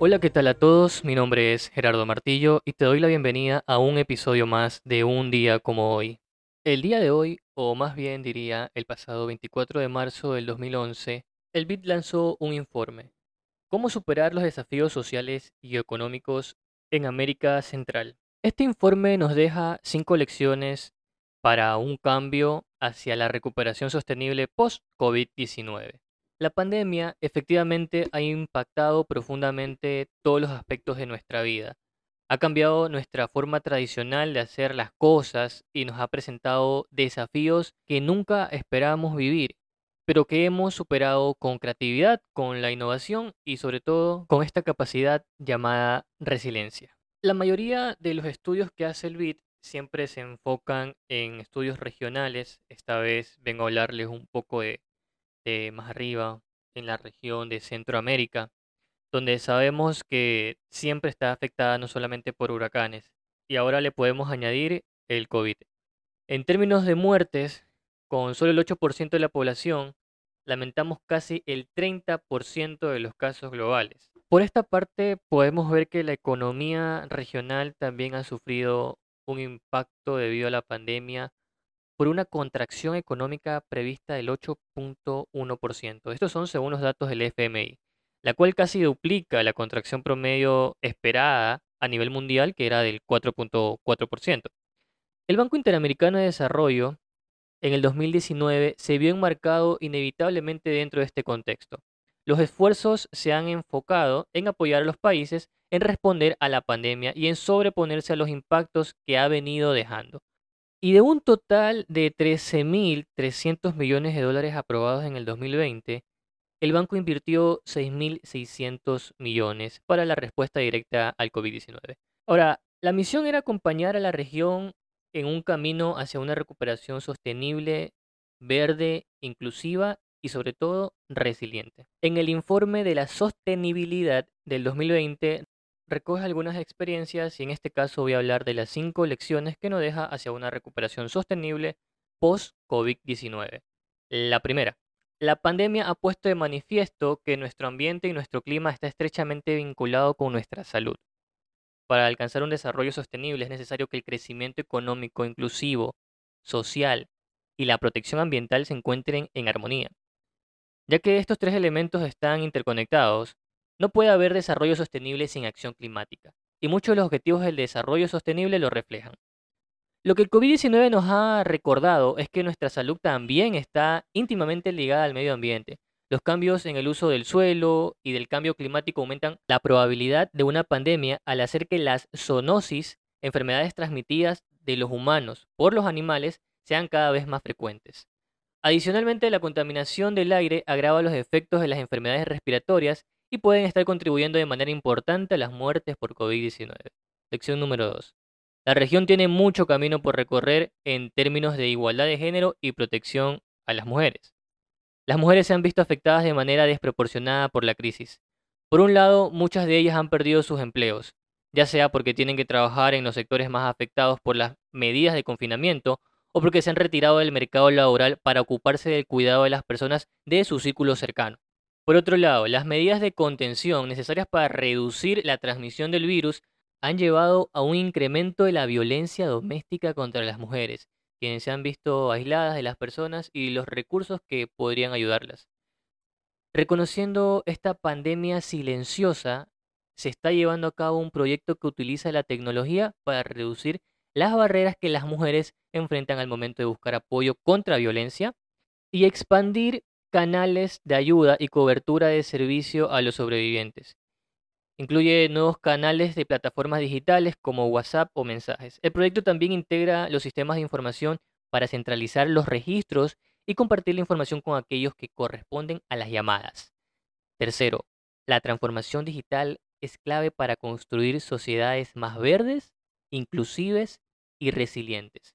Hola, ¿qué tal a todos? Mi nombre es Gerardo Martillo y te doy la bienvenida a un episodio más de Un día como hoy. El día de hoy, o más bien diría el pasado 24 de marzo del 2011, el BID lanzó un informe. ¿Cómo superar los desafíos sociales y económicos en América Central? Este informe nos deja cinco lecciones para un cambio hacia la recuperación sostenible post-COVID-19. La pandemia efectivamente ha impactado profundamente todos los aspectos de nuestra vida. Ha cambiado nuestra forma tradicional de hacer las cosas y nos ha presentado desafíos que nunca esperábamos vivir, pero que hemos superado con creatividad, con la innovación y sobre todo con esta capacidad llamada resiliencia. La mayoría de los estudios que hace el BIT siempre se enfocan en estudios regionales. Esta vez vengo a hablarles un poco de de más arriba, en la región de Centroamérica, donde sabemos que siempre está afectada no solamente por huracanes, y ahora le podemos añadir el COVID. En términos de muertes, con solo el 8% de la población, lamentamos casi el 30% de los casos globales. Por esta parte, podemos ver que la economía regional también ha sufrido un impacto debido a la pandemia por una contracción económica prevista del 8.1%. Estos son según los datos del FMI, la cual casi duplica la contracción promedio esperada a nivel mundial, que era del 4.4%. El Banco Interamericano de Desarrollo en el 2019 se vio enmarcado inevitablemente dentro de este contexto. Los esfuerzos se han enfocado en apoyar a los países en responder a la pandemia y en sobreponerse a los impactos que ha venido dejando. Y de un total de 13.300 millones de dólares aprobados en el 2020, el banco invirtió 6.600 millones para la respuesta directa al COVID-19. Ahora, la misión era acompañar a la región en un camino hacia una recuperación sostenible, verde, inclusiva y sobre todo resiliente. En el informe de la sostenibilidad del 2020 recoge algunas experiencias y en este caso voy a hablar de las cinco lecciones que nos deja hacia una recuperación sostenible post-COVID-19. La primera, la pandemia ha puesto de manifiesto que nuestro ambiente y nuestro clima está estrechamente vinculado con nuestra salud. Para alcanzar un desarrollo sostenible es necesario que el crecimiento económico inclusivo, social y la protección ambiental se encuentren en armonía. Ya que estos tres elementos están interconectados, no puede haber desarrollo sostenible sin acción climática, y muchos de los objetivos del desarrollo sostenible lo reflejan. Lo que el COVID-19 nos ha recordado es que nuestra salud también está íntimamente ligada al medio ambiente. Los cambios en el uso del suelo y del cambio climático aumentan la probabilidad de una pandemia al hacer que las zoonosis, enfermedades transmitidas de los humanos por los animales, sean cada vez más frecuentes. Adicionalmente, la contaminación del aire agrava los efectos de las enfermedades respiratorias y pueden estar contribuyendo de manera importante a las muertes por COVID-19. Lección número 2. La región tiene mucho camino por recorrer en términos de igualdad de género y protección a las mujeres. Las mujeres se han visto afectadas de manera desproporcionada por la crisis. Por un lado, muchas de ellas han perdido sus empleos, ya sea porque tienen que trabajar en los sectores más afectados por las medidas de confinamiento o porque se han retirado del mercado laboral para ocuparse del cuidado de las personas de su círculo cercano. Por otro lado, las medidas de contención necesarias para reducir la transmisión del virus han llevado a un incremento de la violencia doméstica contra las mujeres, quienes se han visto aisladas de las personas y los recursos que podrían ayudarlas. Reconociendo esta pandemia silenciosa, se está llevando a cabo un proyecto que utiliza la tecnología para reducir las barreras que las mujeres enfrentan al momento de buscar apoyo contra violencia y expandir canales de ayuda y cobertura de servicio a los sobrevivientes. Incluye nuevos canales de plataformas digitales como WhatsApp o mensajes. El proyecto también integra los sistemas de información para centralizar los registros y compartir la información con aquellos que corresponden a las llamadas. Tercero, la transformación digital es clave para construir sociedades más verdes, inclusives y resilientes.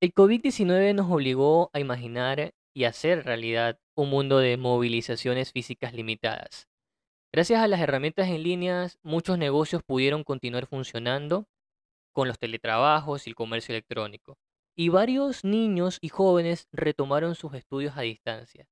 El COVID-19 nos obligó a imaginar y hacer realidad un mundo de movilizaciones físicas limitadas. Gracias a las herramientas en línea, muchos negocios pudieron continuar funcionando con los teletrabajos y el comercio electrónico. Y varios niños y jóvenes retomaron sus estudios a distancia.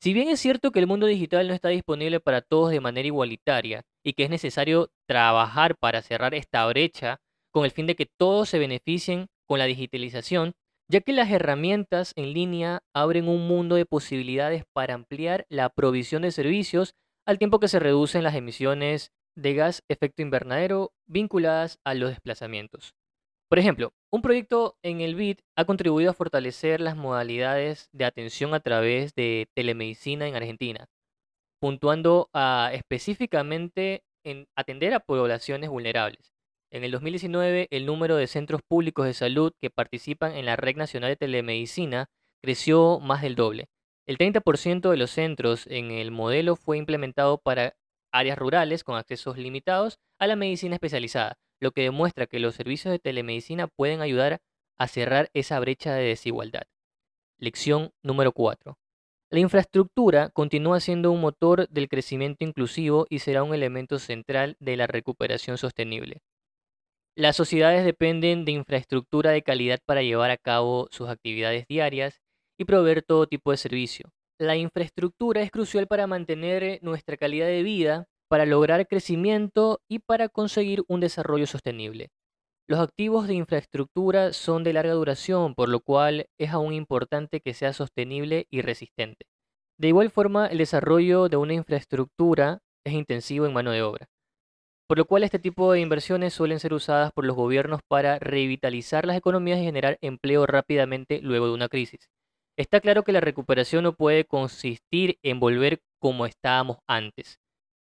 Si bien es cierto que el mundo digital no está disponible para todos de manera igualitaria y que es necesario trabajar para cerrar esta brecha con el fin de que todos se beneficien con la digitalización, ya que las herramientas en línea abren un mundo de posibilidades para ampliar la provisión de servicios al tiempo que se reducen las emisiones de gas efecto invernadero vinculadas a los desplazamientos. Por ejemplo, un proyecto en el BID ha contribuido a fortalecer las modalidades de atención a través de telemedicina en Argentina, puntuando a específicamente en atender a poblaciones vulnerables. En el 2019, el número de centros públicos de salud que participan en la Red Nacional de Telemedicina creció más del doble. El 30% de los centros en el modelo fue implementado para áreas rurales con accesos limitados a la medicina especializada, lo que demuestra que los servicios de telemedicina pueden ayudar a cerrar esa brecha de desigualdad. Lección número 4. La infraestructura continúa siendo un motor del crecimiento inclusivo y será un elemento central de la recuperación sostenible. Las sociedades dependen de infraestructura de calidad para llevar a cabo sus actividades diarias y proveer todo tipo de servicio. La infraestructura es crucial para mantener nuestra calidad de vida para lograr crecimiento y para conseguir un desarrollo sostenible. Los activos de infraestructura son de larga duración, por lo cual es aún importante que sea sostenible y resistente. De igual forma, el desarrollo de una infraestructura es intensivo en mano de obra, por lo cual este tipo de inversiones suelen ser usadas por los gobiernos para revitalizar las economías y generar empleo rápidamente luego de una crisis. Está claro que la recuperación no puede consistir en volver como estábamos antes.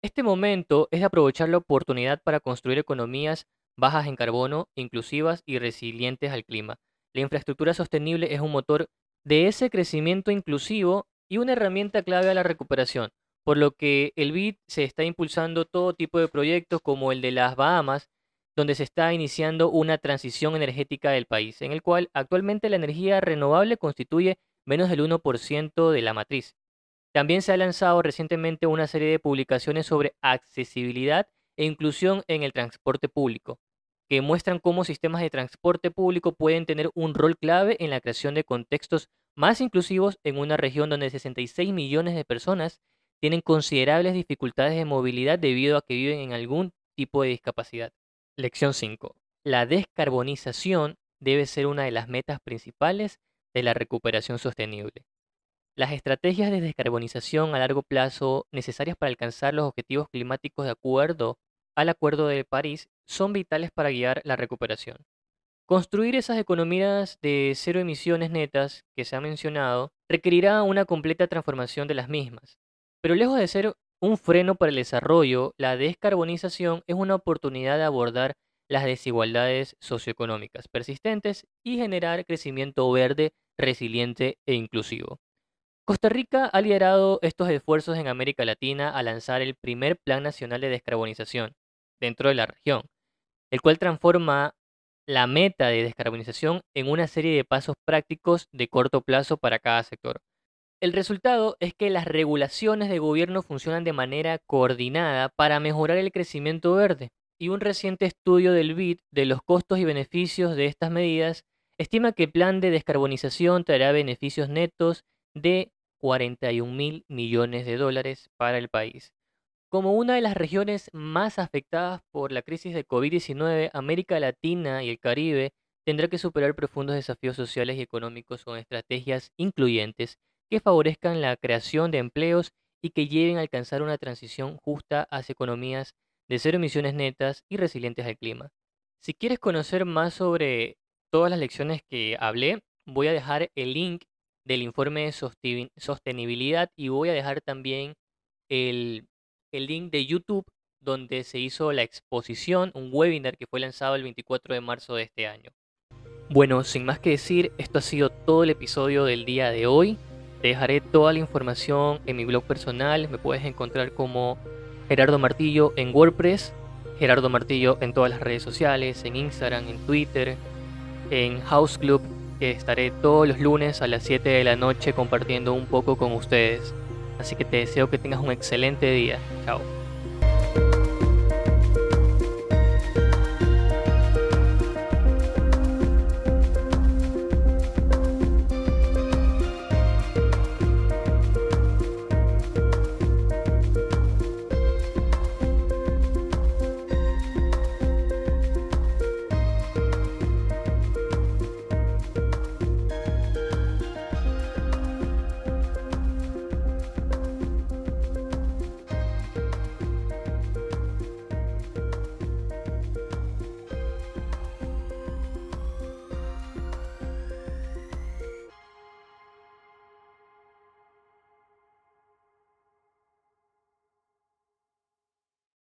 Este momento es de aprovechar la oportunidad para construir economías bajas en carbono, inclusivas y resilientes al clima. La infraestructura sostenible es un motor de ese crecimiento inclusivo y una herramienta clave a la recuperación, por lo que el BID se está impulsando todo tipo de proyectos como el de las Bahamas, donde se está iniciando una transición energética del país, en el cual actualmente la energía renovable constituye menos del 1% de la matriz. También se ha lanzado recientemente una serie de publicaciones sobre accesibilidad e inclusión en el transporte público, que muestran cómo sistemas de transporte público pueden tener un rol clave en la creación de contextos más inclusivos en una región donde 66 millones de personas tienen considerables dificultades de movilidad debido a que viven en algún tipo de discapacidad. Lección 5. La descarbonización debe ser una de las metas principales de la recuperación sostenible. Las estrategias de descarbonización a largo plazo necesarias para alcanzar los objetivos climáticos de acuerdo al Acuerdo de París son vitales para guiar la recuperación. Construir esas economías de cero emisiones netas que se ha mencionado requerirá una completa transformación de las mismas. Pero lejos de ser un freno para el desarrollo, la descarbonización es una oportunidad de abordar las desigualdades socioeconómicas persistentes y generar crecimiento verde, resiliente e inclusivo. Costa Rica ha liderado estos esfuerzos en América Latina a lanzar el primer Plan Nacional de Descarbonización dentro de la región, el cual transforma la meta de descarbonización en una serie de pasos prácticos de corto plazo para cada sector. El resultado es que las regulaciones de gobierno funcionan de manera coordinada para mejorar el crecimiento verde, y un reciente estudio del BID de los costos y beneficios de estas medidas estima que el plan de descarbonización traerá beneficios netos de 41 mil millones de dólares para el país. Como una de las regiones más afectadas por la crisis de COVID-19, América Latina y el Caribe tendrá que superar profundos desafíos sociales y económicos con estrategias incluyentes que favorezcan la creación de empleos y que lleven a alcanzar una transición justa hacia economías de cero emisiones netas y resilientes al clima. Si quieres conocer más sobre todas las lecciones que hablé, voy a dejar el link del informe de sostenibilidad y voy a dejar también el, el link de YouTube donde se hizo la exposición, un webinar que fue lanzado el 24 de marzo de este año. Bueno, sin más que decir, esto ha sido todo el episodio del día de hoy. Te dejaré toda la información en mi blog personal. Me puedes encontrar como Gerardo Martillo en WordPress, Gerardo Martillo en todas las redes sociales, en Instagram, en Twitter, en House Club que estaré todos los lunes a las 7 de la noche compartiendo un poco con ustedes. Así que te deseo que tengas un excelente día. Chao.